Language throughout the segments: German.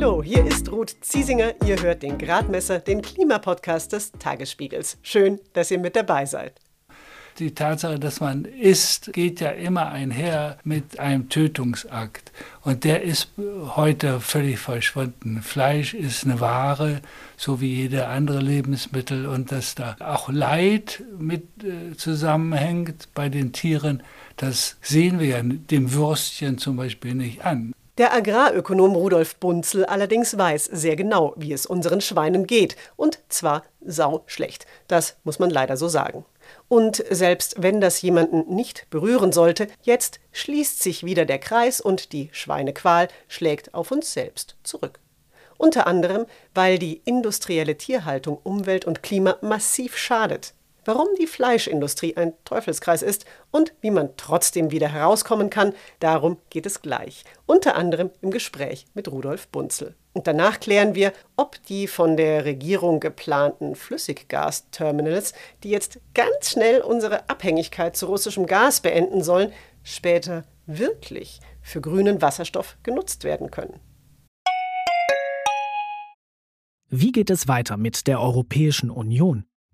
Hallo, hier ist Ruth Ziesinger. Ihr hört den Gradmesser, den Klimapodcast des Tagesspiegels. Schön, dass ihr mit dabei seid. Die Tatsache, dass man isst, geht ja immer einher mit einem Tötungsakt. Und der ist heute völlig verschwunden. Fleisch ist eine Ware, so wie jede andere Lebensmittel. Und dass da auch Leid mit äh, zusammenhängt bei den Tieren, das sehen wir ja dem Würstchen zum Beispiel nicht an. Der Agrarökonom Rudolf Bunzel allerdings weiß sehr genau, wie es unseren Schweinen geht. Und zwar sau schlecht. Das muss man leider so sagen. Und selbst wenn das jemanden nicht berühren sollte, jetzt schließt sich wieder der Kreis und die Schweinequal schlägt auf uns selbst zurück. Unter anderem, weil die industrielle Tierhaltung Umwelt und Klima massiv schadet warum die Fleischindustrie ein Teufelskreis ist und wie man trotzdem wieder herauskommen kann, darum geht es gleich. Unter anderem im Gespräch mit Rudolf Bunzel. Und danach klären wir, ob die von der Regierung geplanten Flüssiggasterminals, die jetzt ganz schnell unsere Abhängigkeit zu russischem Gas beenden sollen, später wirklich für grünen Wasserstoff genutzt werden können. Wie geht es weiter mit der Europäischen Union?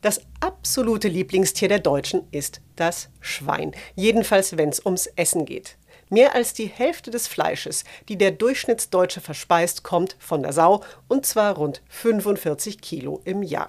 Das absolute Lieblingstier der Deutschen ist das Schwein. Jedenfalls, wenn es ums Essen geht. Mehr als die Hälfte des Fleisches, die der Durchschnittsdeutsche verspeist, kommt von der Sau und zwar rund 45 Kilo im Jahr.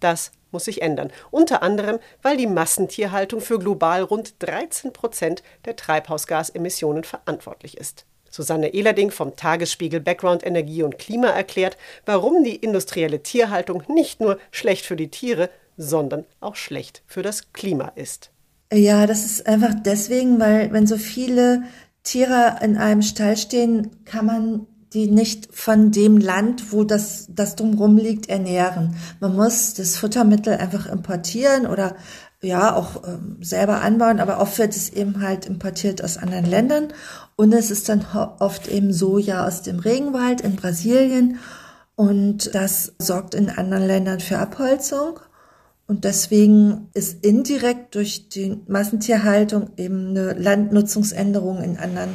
Das muss sich ändern. Unter anderem, weil die Massentierhaltung für global rund 13 Prozent der Treibhausgasemissionen verantwortlich ist. Susanne Ehlerding vom Tagesspiegel Background Energie und Klima erklärt, warum die industrielle Tierhaltung nicht nur schlecht für die Tiere, sondern auch schlecht für das Klima ist. Ja, das ist einfach deswegen, weil wenn so viele Tiere in einem Stall stehen, kann man die nicht von dem Land, wo das, das drumherum liegt, ernähren. Man muss das Futtermittel einfach importieren oder ja auch ähm, selber anbauen, aber oft wird es eben halt importiert aus anderen Ländern und es ist dann oft eben Soja aus dem Regenwald in Brasilien und das sorgt in anderen Ländern für Abholzung und deswegen ist indirekt durch die Massentierhaltung eben eine Landnutzungsänderung in anderen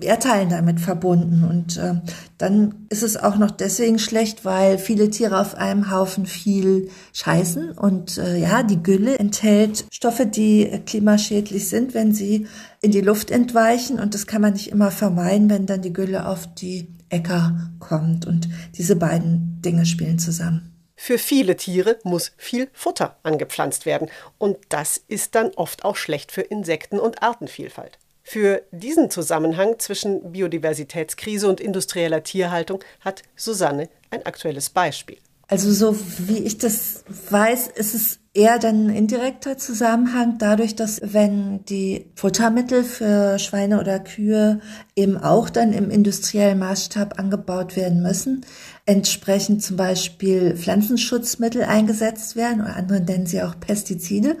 Erdteilen damit verbunden. Und äh, dann ist es auch noch deswegen schlecht, weil viele Tiere auf einem Haufen viel scheißen. Und äh, ja, die Gülle enthält Stoffe, die klimaschädlich sind, wenn sie in die Luft entweichen. Und das kann man nicht immer vermeiden, wenn dann die Gülle auf die Äcker kommt. Und diese beiden Dinge spielen zusammen. Für viele Tiere muss viel Futter angepflanzt werden und das ist dann oft auch schlecht für Insekten und Artenvielfalt. Für diesen Zusammenhang zwischen Biodiversitätskrise und industrieller Tierhaltung hat Susanne ein aktuelles Beispiel. Also so wie ich das weiß, ist es eher dann ein indirekter Zusammenhang dadurch, dass wenn die Futtermittel für Schweine oder Kühe eben auch dann im industriellen Maßstab angebaut werden müssen, entsprechend zum Beispiel Pflanzenschutzmittel eingesetzt werden oder andere nennen sie auch Pestizide.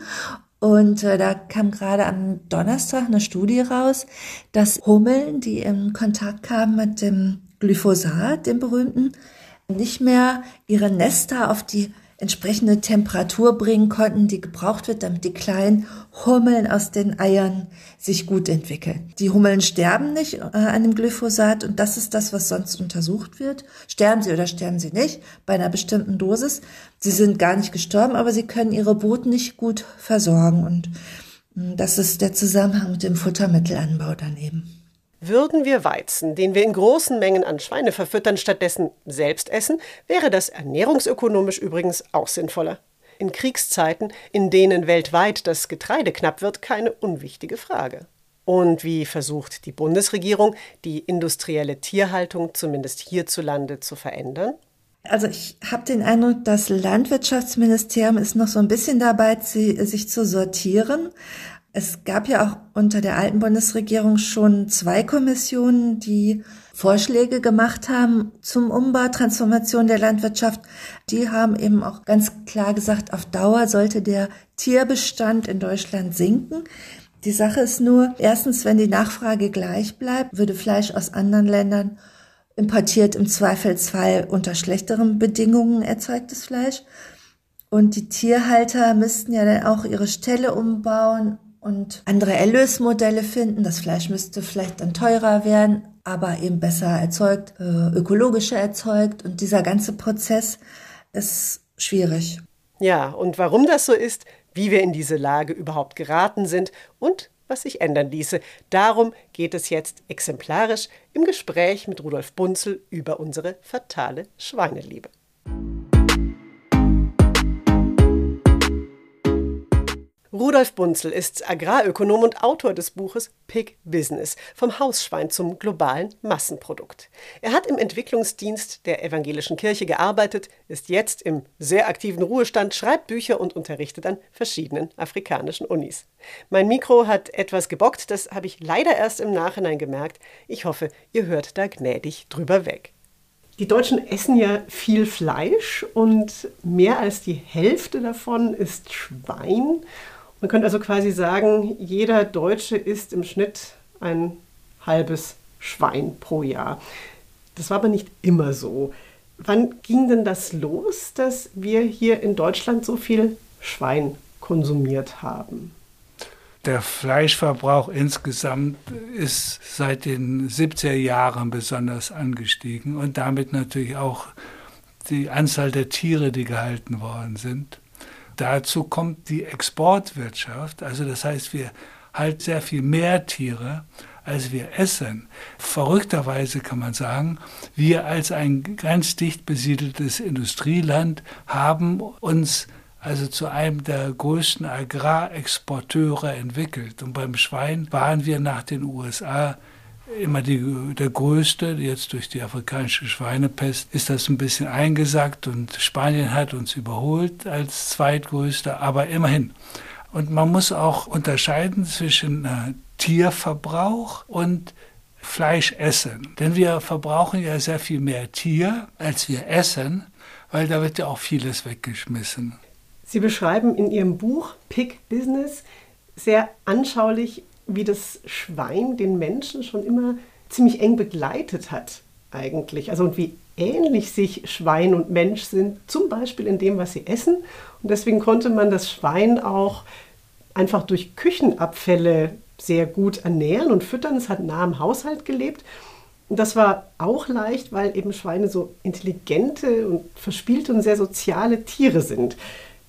Und äh, da kam gerade am Donnerstag eine Studie raus, dass Hummeln, die in Kontakt kamen mit dem Glyphosat, dem berühmten, nicht mehr ihre Nester auf die entsprechende Temperatur bringen konnten, die gebraucht wird, damit die kleinen Hummeln aus den Eiern sich gut entwickeln. Die Hummeln sterben nicht äh, an dem Glyphosat und das ist das, was sonst untersucht wird. Sterben sie oder sterben sie nicht bei einer bestimmten Dosis. Sie sind gar nicht gestorben, aber sie können ihre Boten nicht gut versorgen und hm, das ist der Zusammenhang mit dem Futtermittelanbau daneben. Würden wir Weizen, den wir in großen Mengen an Schweine verfüttern, stattdessen selbst essen, wäre das ernährungsökonomisch übrigens auch sinnvoller. In Kriegszeiten, in denen weltweit das Getreide knapp wird, keine unwichtige Frage. Und wie versucht die Bundesregierung, die industrielle Tierhaltung zumindest hierzulande zu verändern? Also ich habe den Eindruck, das Landwirtschaftsministerium ist noch so ein bisschen dabei, sich zu sortieren. Es gab ja auch unter der alten Bundesregierung schon zwei Kommissionen, die Vorschläge gemacht haben zum Umbau, Transformation der Landwirtschaft. Die haben eben auch ganz klar gesagt, auf Dauer sollte der Tierbestand in Deutschland sinken. Die Sache ist nur, erstens, wenn die Nachfrage gleich bleibt, würde Fleisch aus anderen Ländern importiert im Zweifelsfall unter schlechteren Bedingungen erzeugtes Fleisch. Und die Tierhalter müssten ja dann auch ihre Ställe umbauen und andere Erlösmodelle finden. Das Fleisch müsste vielleicht dann teurer werden, aber eben besser erzeugt, äh, ökologischer erzeugt. Und dieser ganze Prozess ist schwierig. Ja, und warum das so ist, wie wir in diese Lage überhaupt geraten sind und was sich ändern ließe. Darum geht es jetzt exemplarisch im Gespräch mit Rudolf Bunzel über unsere fatale Schweineliebe. Rudolf Bunzel ist Agrarökonom und Autor des Buches Pig Business vom Hausschwein zum globalen Massenprodukt. Er hat im Entwicklungsdienst der evangelischen Kirche gearbeitet, ist jetzt im sehr aktiven Ruhestand, schreibt Bücher und unterrichtet an verschiedenen afrikanischen Unis. Mein Mikro hat etwas gebockt, das habe ich leider erst im Nachhinein gemerkt. Ich hoffe, ihr hört da gnädig drüber weg. Die Deutschen essen ja viel Fleisch und mehr als die Hälfte davon ist Schwein. Man könnte also quasi sagen, jeder Deutsche isst im Schnitt ein halbes Schwein pro Jahr. Das war aber nicht immer so. Wann ging denn das los, dass wir hier in Deutschland so viel Schwein konsumiert haben? Der Fleischverbrauch insgesamt ist seit den 70er Jahren besonders angestiegen und damit natürlich auch die Anzahl der Tiere, die gehalten worden sind. Dazu kommt die Exportwirtschaft, also das heißt, wir halten sehr viel mehr Tiere, als wir essen. Verrückterweise kann man sagen, wir als ein ganz dicht besiedeltes Industrieland haben uns also zu einem der größten Agrarexporteure entwickelt. Und beim Schwein waren wir nach den USA immer die, der größte. Jetzt durch die afrikanische Schweinepest ist das ein bisschen eingesackt und Spanien hat uns überholt als zweitgrößter, aber immerhin. Und man muss auch unterscheiden zwischen äh, Tierverbrauch und Fleischessen. Denn wir verbrauchen ja sehr viel mehr Tier, als wir essen, weil da wird ja auch vieles weggeschmissen. Sie beschreiben in Ihrem Buch Pig Business sehr anschaulich, wie das Schwein den Menschen schon immer ziemlich eng begleitet hat eigentlich. Also und wie ähnlich sich Schwein und Mensch sind, zum Beispiel in dem, was sie essen. Und deswegen konnte man das Schwein auch einfach durch Küchenabfälle sehr gut ernähren und füttern. Es hat nah am Haushalt gelebt. Und das war auch leicht, weil eben Schweine so intelligente und verspielte und sehr soziale Tiere sind.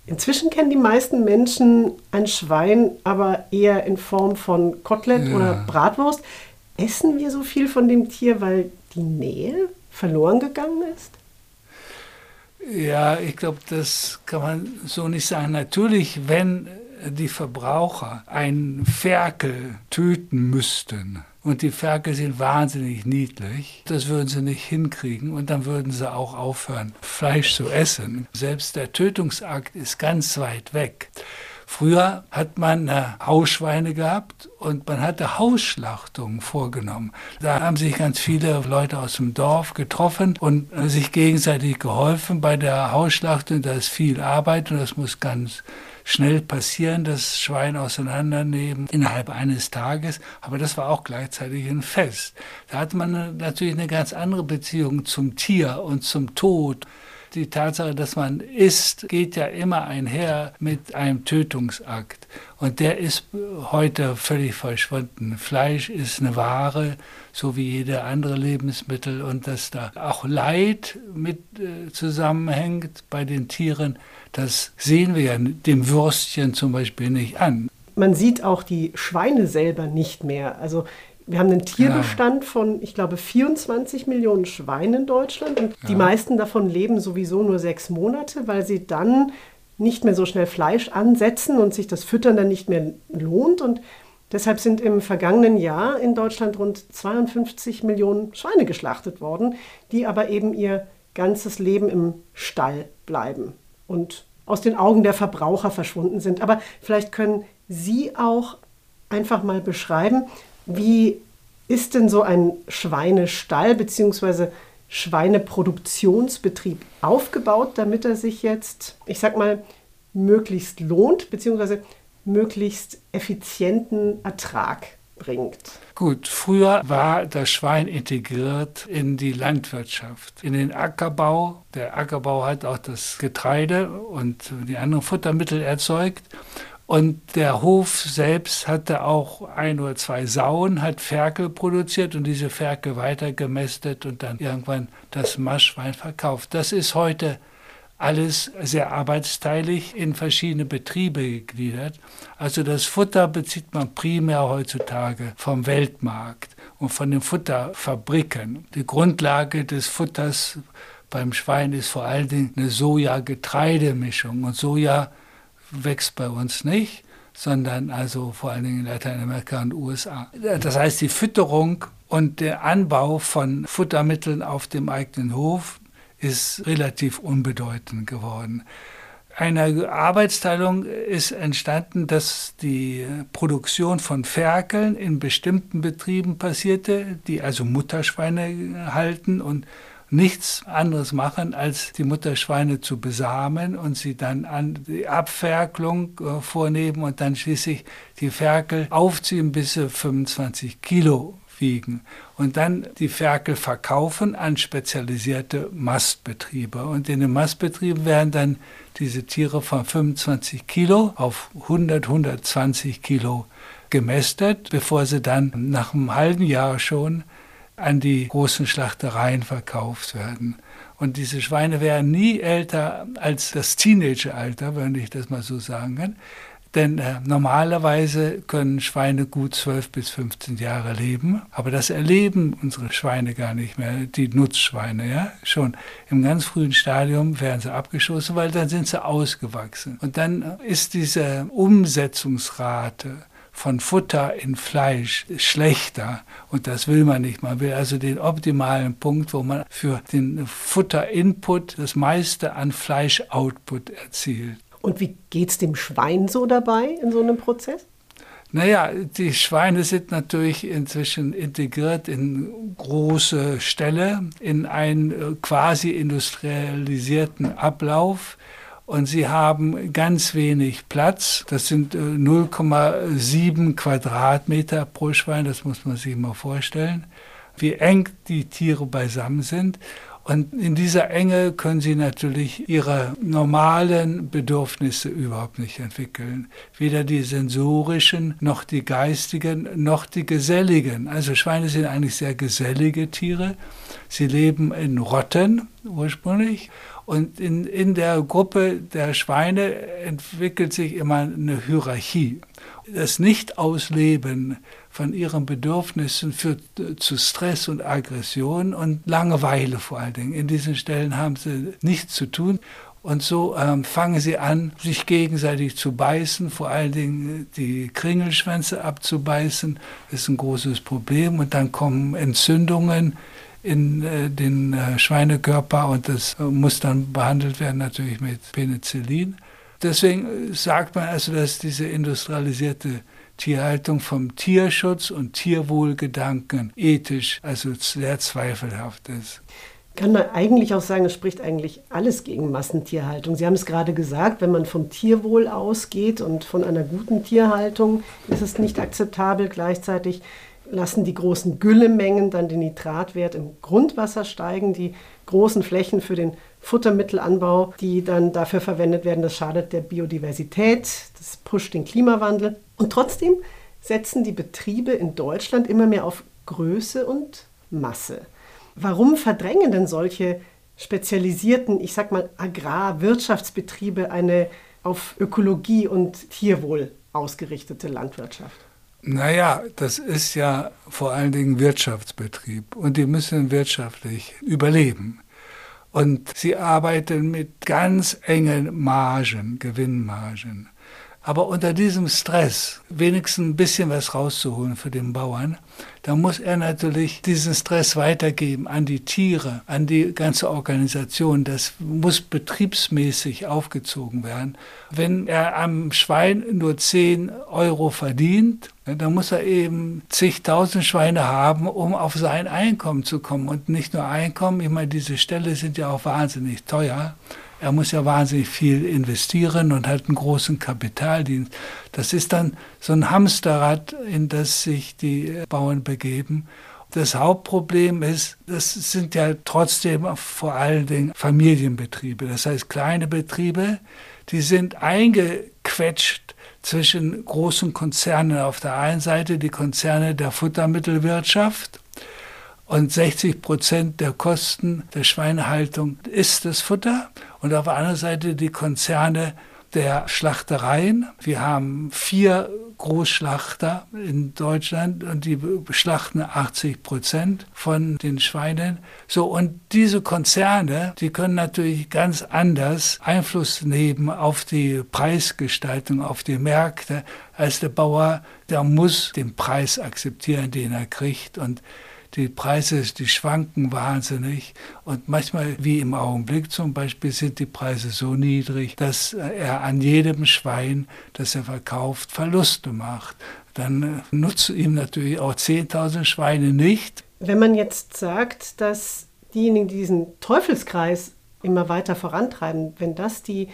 Inzwischen kennen die meisten Menschen ein Schwein aber eher in Form von Kotelett ja. oder Bratwurst. Essen wir so viel von dem Tier, weil die Nähe verloren gegangen ist? Ja, ich glaube, das kann man so nicht sagen. Natürlich, wenn die Verbraucher einen Ferkel töten müssten, und die Ferkel sind wahnsinnig niedlich. Das würden sie nicht hinkriegen und dann würden sie auch aufhören, Fleisch zu essen. Selbst der Tötungsakt ist ganz weit weg. Früher hat man äh, Hausschweine gehabt und man hatte Hausschlachtungen vorgenommen. Da haben sich ganz viele Leute aus dem Dorf getroffen und äh, sich gegenseitig geholfen bei der Hausschlachtung. Da ist viel Arbeit und das muss ganz schnell passieren, das Schwein auseinandernehmen innerhalb eines Tages. Aber das war auch gleichzeitig ein Fest. Da hat man natürlich eine ganz andere Beziehung zum Tier und zum Tod. Die Tatsache, dass man isst, geht ja immer einher mit einem Tötungsakt. Und der ist heute völlig verschwunden. Fleisch ist eine Ware, so wie jede andere Lebensmittel. Und dass da auch Leid mit äh, zusammenhängt bei den Tieren, das sehen wir ja dem Würstchen zum Beispiel nicht an. Man sieht auch die Schweine selber nicht mehr. Also wir haben einen Tierbestand ja. von, ich glaube, 24 Millionen Schweinen in Deutschland und ja. die meisten davon leben sowieso nur sechs Monate, weil sie dann nicht mehr so schnell Fleisch ansetzen und sich das Füttern dann nicht mehr lohnt. Und deshalb sind im vergangenen Jahr in Deutschland rund 52 Millionen Schweine geschlachtet worden, die aber eben ihr ganzes Leben im Stall bleiben. Und aus den Augen der Verbraucher verschwunden sind. Aber vielleicht können Sie auch einfach mal beschreiben, wie ist denn so ein Schweinestall bzw. Schweineproduktionsbetrieb aufgebaut, damit er sich jetzt, ich sag mal, möglichst lohnt bzw. möglichst effizienten Ertrag bringt? Gut, früher war das Schwein integriert in die Landwirtschaft, in den Ackerbau. Der Ackerbau hat auch das Getreide und die anderen Futtermittel erzeugt. Und der Hof selbst hatte auch ein oder zwei Sauen, hat Ferkel produziert und diese Ferkel weiter gemästet und dann irgendwann das Maschwein verkauft. Das ist heute alles sehr arbeitsteilig in verschiedene Betriebe gegliedert. Also das Futter bezieht man primär heutzutage vom Weltmarkt und von den Futterfabriken. Die Grundlage des Futters beim Schwein ist vor allen Dingen eine Soja-Getreidemischung. Und Soja wächst bei uns nicht, sondern also vor allen Dingen in Lateinamerika und USA. Das heißt, die Fütterung und der Anbau von Futtermitteln auf dem eigenen Hof ist relativ unbedeutend geworden. Eine Arbeitsteilung ist entstanden, dass die Produktion von Ferkeln in bestimmten Betrieben passierte, die also Mutterschweine halten und nichts anderes machen, als die Mutterschweine zu besamen und sie dann an die Abferkelung äh, vornehmen und dann schließlich die Ferkel aufziehen, bis sie 25 Kilo wiegen und dann die Ferkel verkaufen an spezialisierte Mastbetriebe. Und in den Mastbetrieben werden dann diese Tiere von 25 Kilo auf 100, 120 Kilo gemästet, bevor sie dann nach einem halben Jahr schon an die großen Schlachtereien verkauft werden. Und diese Schweine werden nie älter als das Teenageralter, wenn ich das mal so sagen kann. Denn äh, normalerweise können Schweine gut 12 bis 15 Jahre leben, aber das erleben unsere Schweine gar nicht mehr, die Nutzschweine. Ja? Schon im ganz frühen Stadium werden sie abgeschossen, weil dann sind sie ausgewachsen. Und dann ist diese Umsetzungsrate von Futter in Fleisch schlechter und das will man nicht. Man will also den optimalen Punkt, wo man für den Futterinput das meiste an Fleischoutput erzielt. Und wie geht es dem Schwein so dabei in so einem Prozess? Naja, die Schweine sind natürlich inzwischen integriert in große Ställe, in einen äh, quasi industrialisierten Ablauf. Und sie haben ganz wenig Platz. Das sind 0,7 äh, Quadratmeter pro Schwein, das muss man sich mal vorstellen, wie eng die Tiere beisammen sind. Und in dieser Enge können sie natürlich ihre normalen Bedürfnisse überhaupt nicht entwickeln. Weder die sensorischen, noch die geistigen, noch die geselligen. Also Schweine sind eigentlich sehr gesellige Tiere. Sie leben in Rotten ursprünglich. Und in, in der Gruppe der Schweine entwickelt sich immer eine Hierarchie. Das Nicht-Ausleben von ihren Bedürfnissen führt zu Stress und Aggression und Langeweile vor allen Dingen. In diesen Stellen haben sie nichts zu tun. Und so ähm, fangen sie an, sich gegenseitig zu beißen, vor allen Dingen die Kringelschwänze abzubeißen. Das ist ein großes Problem. Und dann kommen Entzündungen in äh, den äh, Schweinekörper und das äh, muss dann behandelt werden natürlich mit Penicillin. Deswegen sagt man also, dass diese industrialisierte Tierhaltung vom Tierschutz und Tierwohlgedanken ethisch also sehr zweifelhaft ist. Kann man eigentlich auch sagen, es spricht eigentlich alles gegen Massentierhaltung. Sie haben es gerade gesagt, wenn man vom Tierwohl ausgeht und von einer guten Tierhaltung, ist es nicht akzeptabel. Gleichzeitig lassen die großen Güllemengen dann den Nitratwert im Grundwasser steigen, die großen Flächen für den Futtermittelanbau, die dann dafür verwendet werden, das schadet der Biodiversität, das pusht den Klimawandel. Und trotzdem setzen die Betriebe in Deutschland immer mehr auf Größe und Masse. Warum verdrängen denn solche spezialisierten, ich sag mal, Agrarwirtschaftsbetriebe eine auf Ökologie und Tierwohl ausgerichtete Landwirtschaft? Naja, das ist ja vor allen Dingen Wirtschaftsbetrieb und die müssen wirtschaftlich überleben. Und sie arbeiten mit ganz engen Margen, Gewinnmargen. Aber unter diesem Stress wenigstens ein bisschen was rauszuholen für den Bauern, da muss er natürlich diesen Stress weitergeben an die Tiere, an die ganze Organisation. Das muss betriebsmäßig aufgezogen werden. Wenn er am Schwein nur 10 Euro verdient, dann muss er eben zigtausend Schweine haben, um auf sein Einkommen zu kommen. Und nicht nur Einkommen, ich meine, diese Ställe sind ja auch wahnsinnig teuer. Er muss ja wahnsinnig viel investieren und hat einen großen Kapitaldienst. Das ist dann so ein Hamsterrad, in das sich die Bauern begeben. Das Hauptproblem ist, das sind ja trotzdem vor allen Dingen Familienbetriebe. Das heißt kleine Betriebe, die sind eingequetscht zwischen großen Konzernen auf der einen Seite, die Konzerne der Futtermittelwirtschaft und 60 Prozent der Kosten der Schweinehaltung ist das Futter. Und auf der anderen Seite die Konzerne der Schlachtereien. Wir haben vier Großschlachter in Deutschland und die schlachten 80 Prozent von den Schweinen. So, und diese Konzerne, die können natürlich ganz anders Einfluss nehmen auf die Preisgestaltung, auf die Märkte, als der Bauer, der muss den Preis akzeptieren, den er kriegt. Und die Preise, die schwanken wahnsinnig und manchmal, wie im Augenblick zum Beispiel, sind die Preise so niedrig, dass er an jedem Schwein, das er verkauft, Verluste macht. Dann äh, nutzt ihm natürlich auch 10.000 Schweine nicht. Wenn man jetzt sagt, dass diejenigen, die diesen Teufelskreis immer weiter vorantreiben, wenn das die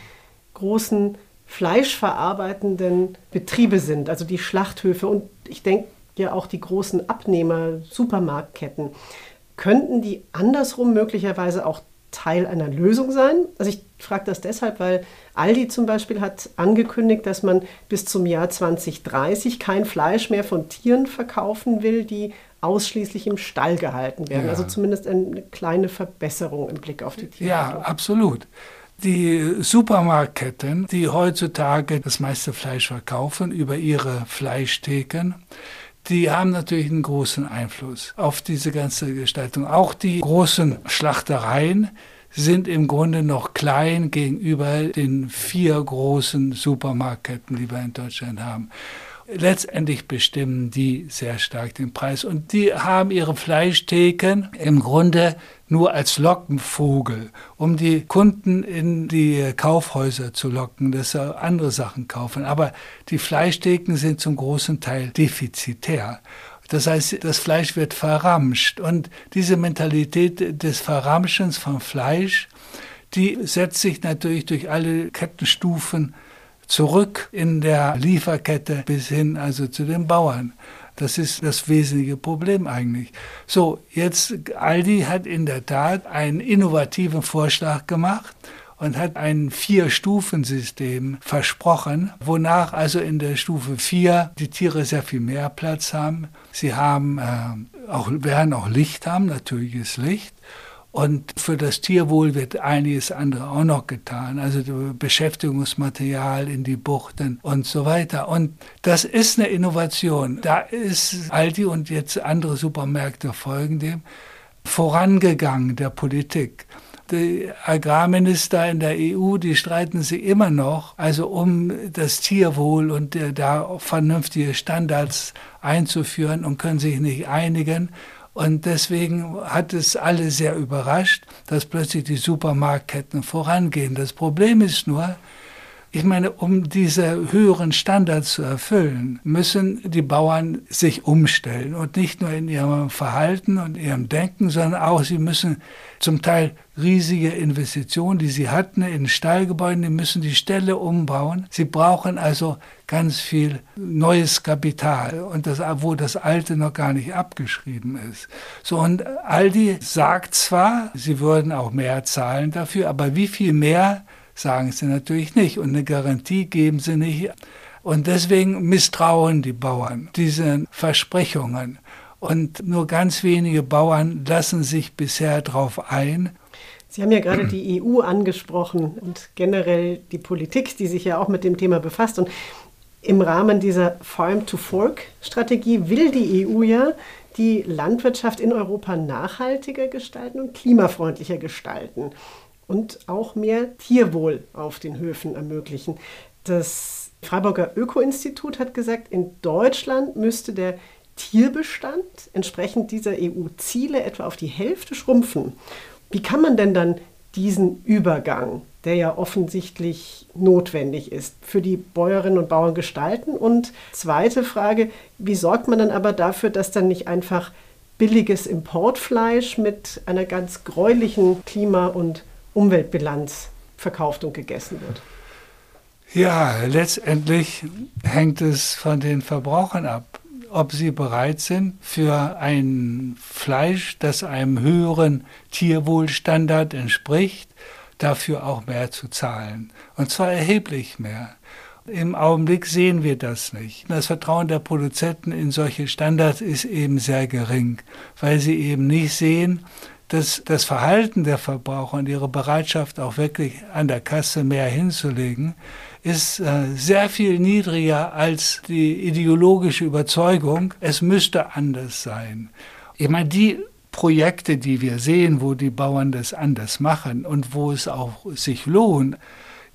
großen fleischverarbeitenden Betriebe sind, also die Schlachthöfe und ich denke ja auch die großen Abnehmer, Supermarktketten. Könnten die andersrum möglicherweise auch Teil einer Lösung sein? Also ich frage das deshalb, weil Aldi zum Beispiel hat angekündigt, dass man bis zum Jahr 2030 kein Fleisch mehr von Tieren verkaufen will, die ausschließlich im Stall gehalten werden. Ja. Also zumindest eine kleine Verbesserung im Blick auf die Tiere. Ja, absolut. Die Supermarktketten, die heutzutage das meiste Fleisch verkaufen über ihre Fleischtheken, die haben natürlich einen großen Einfluss auf diese ganze Gestaltung. Auch die großen Schlachtereien sind im Grunde noch klein gegenüber den vier großen Supermarktketten, die wir in Deutschland haben. Letztendlich bestimmen die sehr stark den Preis und die haben ihre Fleischtheken im Grunde nur als Lockenvogel, um die Kunden in die Kaufhäuser zu locken, dass sie andere Sachen kaufen. Aber die Fleischtheken sind zum großen Teil defizitär. Das heißt, das Fleisch wird verramscht. Und diese Mentalität des Verramschens von Fleisch, die setzt sich natürlich durch alle Kettenstufen zurück in der Lieferkette bis hin also zu den Bauern. Das ist das wesentliche Problem eigentlich. So, jetzt Aldi hat in der Tat einen innovativen Vorschlag gemacht und hat ein Vier-Stufen-System versprochen, wonach also in der Stufe 4 die Tiere sehr viel mehr Platz haben. Sie haben äh, auch, werden auch Licht haben, natürliches Licht. Und für das Tierwohl wird einiges andere auch noch getan, also Beschäftigungsmaterial in die Buchten und so weiter. Und das ist eine Innovation. Da ist Aldi und jetzt andere Supermärkte folgen dem vorangegangen der Politik. Die Agrarminister in der EU, die streiten sich immer noch, also um das Tierwohl und da vernünftige Standards einzuführen und können sich nicht einigen. Und deswegen hat es alle sehr überrascht, dass plötzlich die Supermarktketten vorangehen. Das Problem ist nur, ich meine, um diese höheren Standards zu erfüllen, müssen die Bauern sich umstellen und nicht nur in ihrem Verhalten und ihrem Denken, sondern auch sie müssen zum Teil riesige Investitionen, die sie hatten in Stallgebäuden, die müssen die Ställe umbauen. Sie brauchen also ganz viel neues Kapital und das, wo das alte noch gar nicht abgeschrieben ist. So und Aldi sagt zwar, sie würden auch mehr zahlen dafür, aber wie viel mehr sagen sie natürlich nicht und eine Garantie geben sie nicht. Und deswegen misstrauen die Bauern diesen Versprechungen. Und nur ganz wenige Bauern lassen sich bisher darauf ein. Sie haben ja gerade die EU angesprochen und generell die Politik, die sich ja auch mit dem Thema befasst. Und im Rahmen dieser Farm-to-Fork-Strategie will die EU ja die Landwirtschaft in Europa nachhaltiger gestalten und klimafreundlicher gestalten und auch mehr Tierwohl auf den Höfen ermöglichen. Das Freiburger Öko-Institut hat gesagt, in Deutschland müsste der Tierbestand entsprechend dieser EU-Ziele etwa auf die Hälfte schrumpfen. Wie kann man denn dann diesen Übergang, der ja offensichtlich notwendig ist, für die Bäuerinnen und Bauern gestalten? Und zweite Frage, wie sorgt man dann aber dafür, dass dann nicht einfach billiges Importfleisch mit einer ganz gräulichen Klima- und Umweltbilanz verkauft und gegessen wird? Ja, letztendlich hängt es von den Verbrauchern ab ob sie bereit sind, für ein Fleisch, das einem höheren Tierwohlstandard entspricht, dafür auch mehr zu zahlen. Und zwar erheblich mehr. Im Augenblick sehen wir das nicht. Das Vertrauen der Produzenten in solche Standards ist eben sehr gering, weil sie eben nicht sehen, dass das Verhalten der Verbraucher und ihre Bereitschaft auch wirklich an der Kasse mehr hinzulegen, ist äh, sehr viel niedriger als die ideologische Überzeugung, es müsste anders sein. Ich meine, die Projekte, die wir sehen, wo die Bauern das anders machen und wo es auch sich lohnt,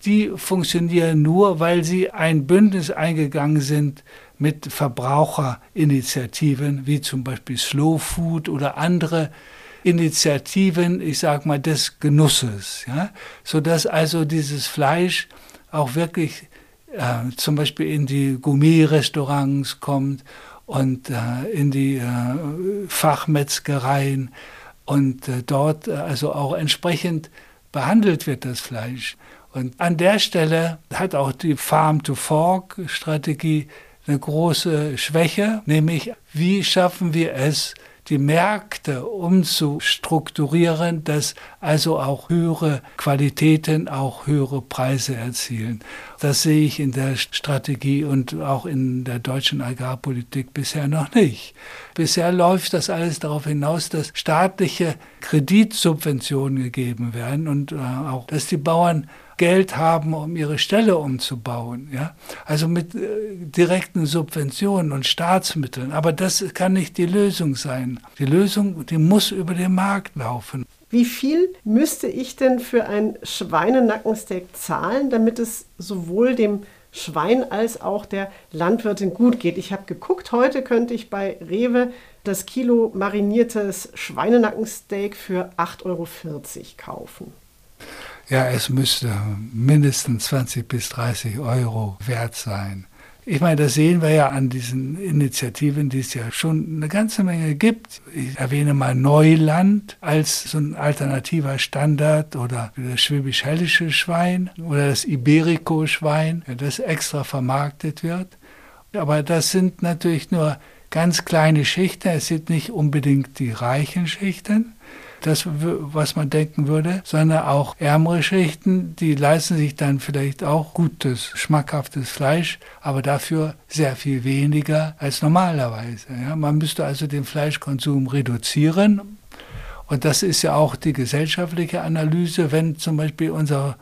die funktionieren nur, weil sie ein Bündnis eingegangen sind mit Verbraucherinitiativen, wie zum Beispiel Slow Food oder andere Initiativen, ich sag mal, des Genusses, ja, sodass also dieses Fleisch auch wirklich äh, zum Beispiel in die Gourmet-Restaurants kommt und äh, in die äh, Fachmetzgereien und äh, dort äh, also auch entsprechend behandelt wird das Fleisch. Und an der Stelle hat auch die Farm-to-Fork-Strategie eine große Schwäche, nämlich wie schaffen wir es, die Märkte umzustrukturieren, dass also auch höhere Qualitäten auch höhere Preise erzielen. Das sehe ich in der Strategie und auch in der deutschen Agrarpolitik bisher noch nicht. Bisher läuft das alles darauf hinaus, dass staatliche Kreditsubventionen gegeben werden und äh, auch, dass die Bauern Geld haben, um ihre Stelle umzubauen. Ja? Also mit äh, direkten Subventionen und Staatsmitteln. Aber das kann nicht die Lösung sein. Die Lösung, die muss über den Markt laufen. Wie viel müsste ich denn für ein Schweinenackensteak zahlen, damit es sowohl dem Schwein als auch der Landwirtin gut geht? Ich habe geguckt, heute könnte ich bei Rewe das Kilo mariniertes Schweinenackensteak für 8,40 Euro kaufen. Ja, es müsste mindestens 20 bis 30 Euro wert sein. Ich meine, das sehen wir ja an diesen Initiativen, die es ja schon eine ganze Menge gibt. Ich erwähne mal Neuland als so ein alternativer Standard oder das schwäbisch-hällische Schwein oder das Iberico-Schwein, das extra vermarktet wird. Aber das sind natürlich nur ganz kleine Schichten. Es sind nicht unbedingt die reichen Schichten das, was man denken würde, sondern auch ärmere Schichten, die leisten sich dann vielleicht auch gutes, schmackhaftes Fleisch, aber dafür sehr viel weniger als normalerweise. Ja, man müsste also den Fleischkonsum reduzieren. Und das ist ja auch die gesellschaftliche Analyse, wenn zum Beispiel unser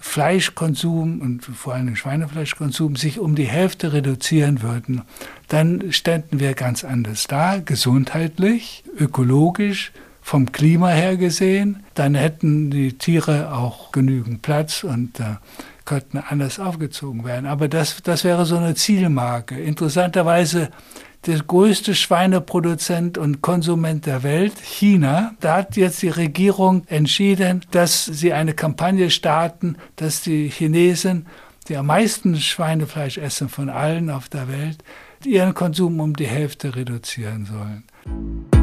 Fleischkonsum und vor allem Schweinefleischkonsum sich um die Hälfte reduzieren würden, dann ständen wir ganz anders da, gesundheitlich, ökologisch, vom Klima her gesehen, dann hätten die Tiere auch genügend Platz und äh, könnten anders aufgezogen werden. Aber das, das wäre so eine Zielmarke. Interessanterweise der größte Schweineproduzent und Konsument der Welt, China, da hat jetzt die Regierung entschieden, dass sie eine Kampagne starten, dass die Chinesen, die am meisten Schweinefleisch essen von allen auf der Welt, ihren Konsum um die Hälfte reduzieren sollen.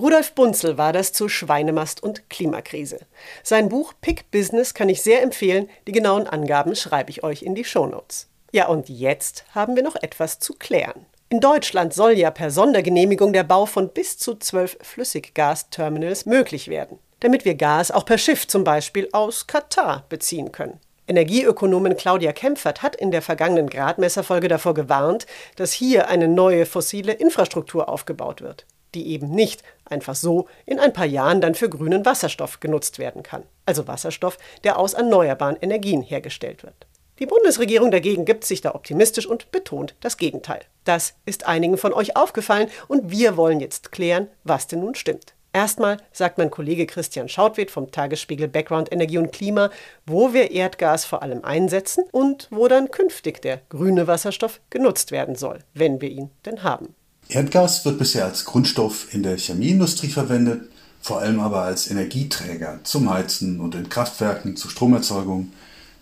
Rudolf Bunzel war das zu Schweinemast und Klimakrise. Sein Buch Pick Business kann ich sehr empfehlen. Die genauen Angaben schreibe ich euch in die Shownotes. Ja, und jetzt haben wir noch etwas zu klären. In Deutschland soll ja per Sondergenehmigung der Bau von bis zu zwölf Flüssiggasterminals möglich werden, damit wir Gas auch per Schiff zum Beispiel aus Katar beziehen können. Energieökonomin Claudia Kempfert hat in der vergangenen Gradmesserfolge davor gewarnt, dass hier eine neue fossile Infrastruktur aufgebaut wird die eben nicht einfach so in ein paar Jahren dann für grünen Wasserstoff genutzt werden kann. Also Wasserstoff, der aus erneuerbaren Energien hergestellt wird. Die Bundesregierung dagegen gibt sich da optimistisch und betont das Gegenteil. Das ist einigen von euch aufgefallen und wir wollen jetzt klären, was denn nun stimmt. Erstmal sagt mein Kollege Christian Schautwed vom Tagesspiegel Background Energie und Klima, wo wir Erdgas vor allem einsetzen und wo dann künftig der grüne Wasserstoff genutzt werden soll, wenn wir ihn denn haben. Erdgas wird bisher als Grundstoff in der Chemieindustrie verwendet, vor allem aber als Energieträger zum Heizen und in Kraftwerken zur Stromerzeugung,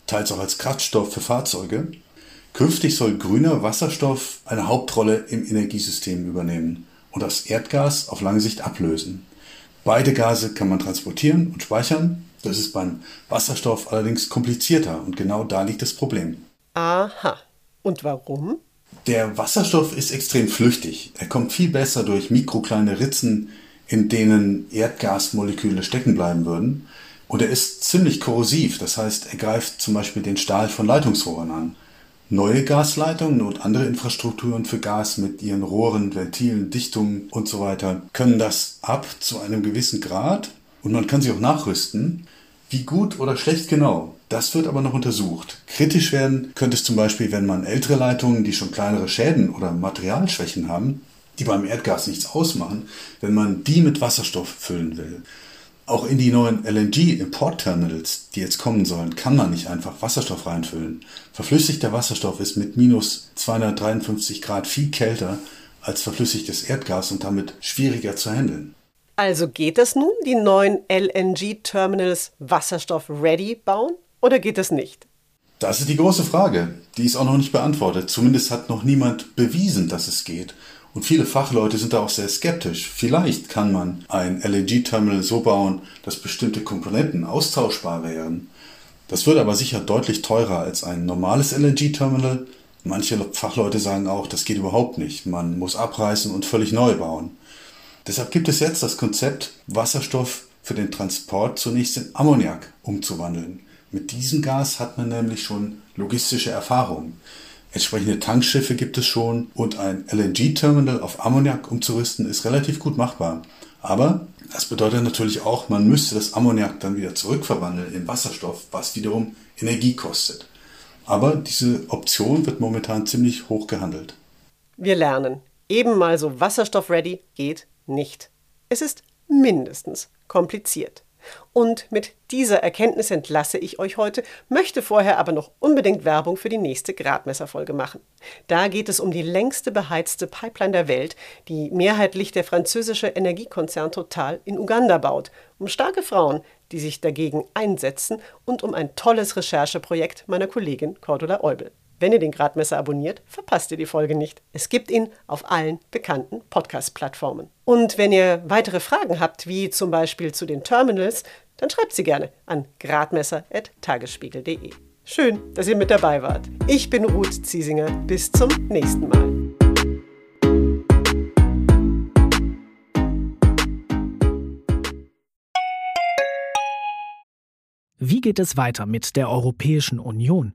teils auch als Kraftstoff für Fahrzeuge. Künftig soll grüner Wasserstoff eine Hauptrolle im Energiesystem übernehmen und das Erdgas auf lange Sicht ablösen. Beide Gase kann man transportieren und speichern. Das ist beim Wasserstoff allerdings komplizierter und genau da liegt das Problem. Aha. Und warum? Der Wasserstoff ist extrem flüchtig. Er kommt viel besser durch mikrokleine Ritzen, in denen Erdgasmoleküle stecken bleiben würden. Und er ist ziemlich korrosiv, das heißt, er greift zum Beispiel den Stahl von Leitungsrohren an. Neue Gasleitungen und andere Infrastrukturen für Gas mit ihren Rohren, Ventilen, Dichtungen und so weiter können das ab zu einem gewissen Grad und man kann sie auch nachrüsten. Wie gut oder schlecht genau, das wird aber noch untersucht. Kritisch werden könnte es zum Beispiel, wenn man ältere Leitungen, die schon kleinere Schäden oder Materialschwächen haben, die beim Erdgas nichts ausmachen, wenn man die mit Wasserstoff füllen will. Auch in die neuen LNG-Import-Terminals, die jetzt kommen sollen, kann man nicht einfach Wasserstoff reinfüllen. Verflüssigter Wasserstoff ist mit minus 253 Grad viel kälter als verflüssigtes Erdgas und damit schwieriger zu handeln. Also geht es nun, die neuen LNG-Terminals Wasserstoff-ready bauen oder geht es nicht? Das ist die große Frage. Die ist auch noch nicht beantwortet. Zumindest hat noch niemand bewiesen, dass es geht. Und viele Fachleute sind da auch sehr skeptisch. Vielleicht kann man ein LNG-Terminal so bauen, dass bestimmte Komponenten austauschbar wären. Das wird aber sicher deutlich teurer als ein normales LNG-Terminal. Manche Fachleute sagen auch, das geht überhaupt nicht. Man muss abreißen und völlig neu bauen. Deshalb gibt es jetzt das Konzept, Wasserstoff für den Transport zunächst in Ammoniak umzuwandeln. Mit diesem Gas hat man nämlich schon logistische Erfahrung. Entsprechende Tankschiffe gibt es schon und ein LNG-Terminal auf Ammoniak umzurüsten ist relativ gut machbar. Aber das bedeutet natürlich auch, man müsste das Ammoniak dann wieder zurückverwandeln in Wasserstoff, was wiederum Energie kostet. Aber diese Option wird momentan ziemlich hoch gehandelt. Wir lernen, eben mal so Wasserstoff-ready geht nicht. Es ist mindestens kompliziert. Und mit dieser Erkenntnis entlasse ich euch heute, möchte vorher aber noch unbedingt Werbung für die nächste Gradmesserfolge machen. Da geht es um die längste beheizte Pipeline der Welt, die mehrheitlich der französische Energiekonzern Total in Uganda baut, um starke Frauen, die sich dagegen einsetzen und um ein tolles Rechercheprojekt meiner Kollegin Cordula Eubel. Wenn ihr den Gradmesser abonniert, verpasst ihr die Folge nicht. Es gibt ihn auf allen bekannten Podcast-Plattformen. Und wenn ihr weitere Fragen habt, wie zum Beispiel zu den Terminals, dann schreibt sie gerne an gradmesser.tagesspiegel.de. Schön, dass ihr mit dabei wart. Ich bin Ruth Ziesinger. Bis zum nächsten Mal. Wie geht es weiter mit der Europäischen Union?